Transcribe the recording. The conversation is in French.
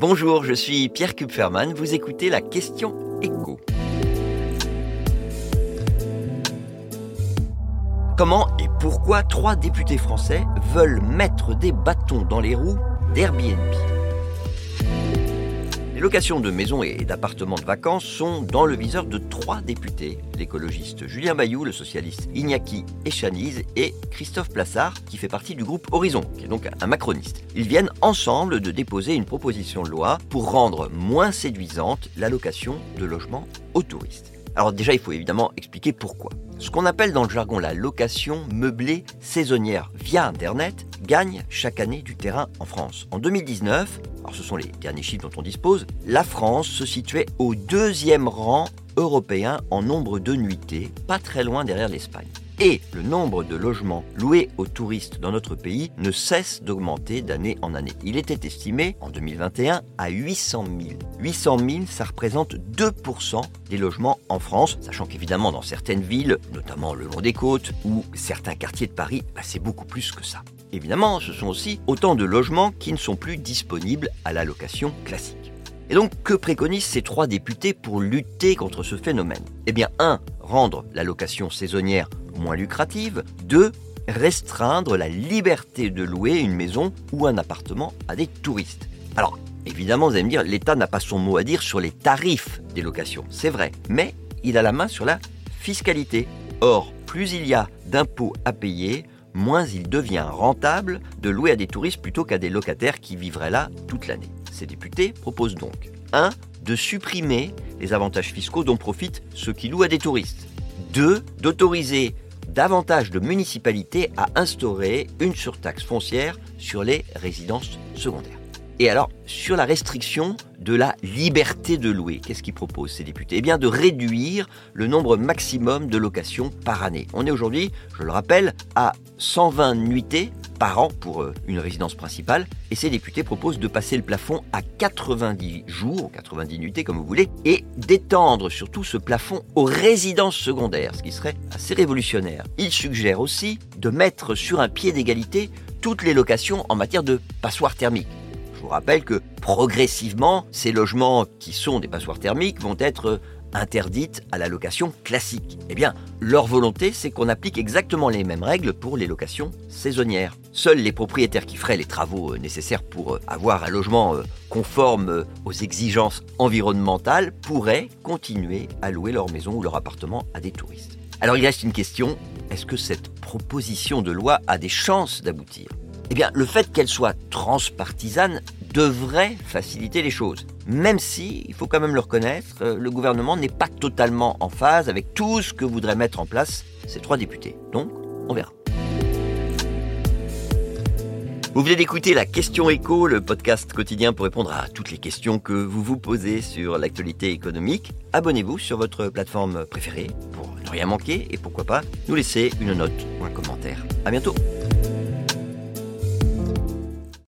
Bonjour, je suis Pierre Kupferman, vous écoutez la question écho. Comment et pourquoi trois députés français veulent mettre des bâtons dans les roues d'Airbnb? Les locations de maisons et d'appartements de vacances sont dans le viseur de trois députés, l'écologiste Julien Bayou, le socialiste Iñaki Echaniz et Christophe Plassard, qui fait partie du groupe Horizon, qui est donc un macroniste. Ils viennent ensemble de déposer une proposition de loi pour rendre moins séduisante l'allocation de logements aux touristes. Alors déjà, il faut évidemment expliquer pourquoi. Ce qu'on appelle dans le jargon la location meublée saisonnière via Internet gagne chaque année du terrain en France. En 2019, alors ce sont les derniers chiffres dont on dispose, la France se situait au deuxième rang européen en nombre de nuitées, pas très loin derrière l'Espagne et le nombre de logements loués aux touristes dans notre pays ne cesse d'augmenter d'année en année. Il était estimé en 2021 à 800 000. 800 000, ça représente 2% des logements en France, sachant qu'évidemment dans certaines villes, notamment le long des côtes ou certains quartiers de Paris, bah, c'est beaucoup plus que ça. Évidemment, ce sont aussi autant de logements qui ne sont plus disponibles à la location classique. Et donc, que préconisent ces trois députés pour lutter contre ce phénomène? Eh bien, 1. Rendre la location saisonnière moins lucrative. 2. Restreindre la liberté de louer une maison ou un appartement à des touristes. Alors, évidemment, vous allez me dire, l'État n'a pas son mot à dire sur les tarifs des locations, c'est vrai, mais il a la main sur la fiscalité. Or, plus il y a d'impôts à payer, moins il devient rentable de louer à des touristes plutôt qu'à des locataires qui vivraient là toute l'année. Ces députés proposent donc 1. De supprimer les avantages fiscaux dont profitent ceux qui louent à des touristes. 2. D'autoriser davantage de municipalités à instaurer une surtaxe foncière sur les résidences secondaires. Et alors, sur la restriction de la liberté de louer, qu'est-ce qu'ils proposent ces députés? Eh bien, de réduire le nombre maximum de locations par année. On est aujourd'hui, je le rappelle, à 120 nuitées par an pour euh, une résidence principale, et ces députés proposent de passer le plafond à 90 jours, 90 nuitées comme vous voulez, et d'étendre surtout ce plafond aux résidences secondaires, ce qui serait assez révolutionnaire. Ils suggèrent aussi de mettre sur un pied d'égalité toutes les locations en matière de passoires thermiques. Je vous rappelle que progressivement, ces logements qui sont des passoires thermiques vont être interdites à la location classique. Eh bien, leur volonté, c'est qu'on applique exactement les mêmes règles pour les locations saisonnières. Seuls les propriétaires qui feraient les travaux euh, nécessaires pour euh, avoir un logement euh, conforme aux exigences environnementales pourraient continuer à louer leur maison ou leur appartement à des touristes. Alors il reste une question, est-ce que cette proposition de loi a des chances d'aboutir? Eh bien, le fait qu'elle soit transpartisane devrait faciliter les choses. Même si, il faut quand même le reconnaître, euh, le gouvernement n'est pas totalement en phase avec tout ce que voudraient mettre en place ces trois députés. Donc, on verra. Vous venez d'écouter la question écho, le podcast quotidien pour répondre à toutes les questions que vous vous posez sur l'actualité économique. Abonnez-vous sur votre plateforme préférée pour ne rien manquer et pourquoi pas nous laisser une note ou un commentaire. À bientôt.